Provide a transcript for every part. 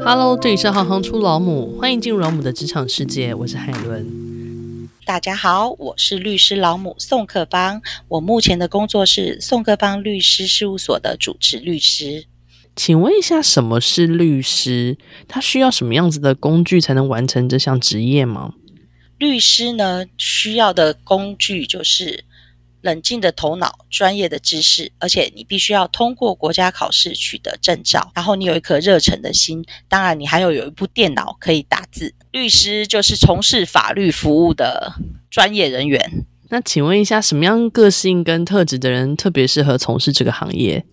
Hello，这里是行行出老母，欢迎进入老母的职场世界，我是海伦。大家好，我是律师老母宋克芳，我目前的工作是宋克芳律师事务所的主持律师。请问一下，什么是律师？他需要什么样子的工具才能完成这项职业吗？律师呢，需要的工具就是。冷静的头脑、专业的知识，而且你必须要通过国家考试取得证照，然后你有一颗热忱的心，当然你还要有一部电脑可以打字。律师就是从事法律服务的专业人员。那请问一下，什么样个性跟特质的人特别适合从事这个行业？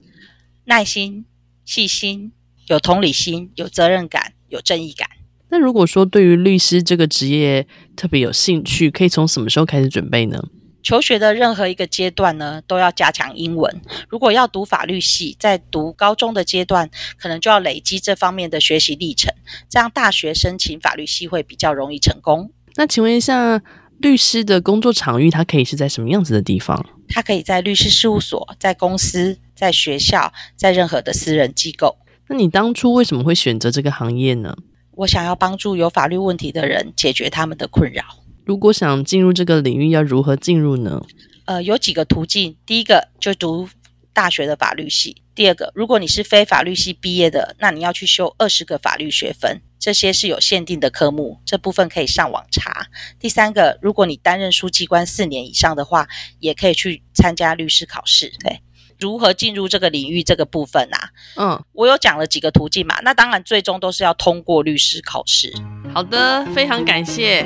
耐心、细心、有同理心、有责任感、有正义感。那如果说对于律师这个职业特别有兴趣，可以从什么时候开始准备呢？求学的任何一个阶段呢，都要加强英文。如果要读法律系，在读高中的阶段，可能就要累积这方面的学习历程，这样大学申请法律系会比较容易成功。那请问一下，律师的工作场域，它可以是在什么样子的地方？它可以在律师事务所、在公司、在学校、在任何的私人机构。那你当初为什么会选择这个行业呢？我想要帮助有法律问题的人解决他们的困扰。如果想进入这个领域，要如何进入呢？呃，有几个途径。第一个就读大学的法律系。第二个，如果你是非法律系毕业的，那你要去修二十个法律学分，这些是有限定的科目，这部分可以上网查。第三个，如果你担任书记官四年以上的话，也可以去参加律师考试。对。如何进入这个领域这个部分啊？嗯，我有讲了几个途径嘛，那当然最终都是要通过律师考试。好的，非常感谢。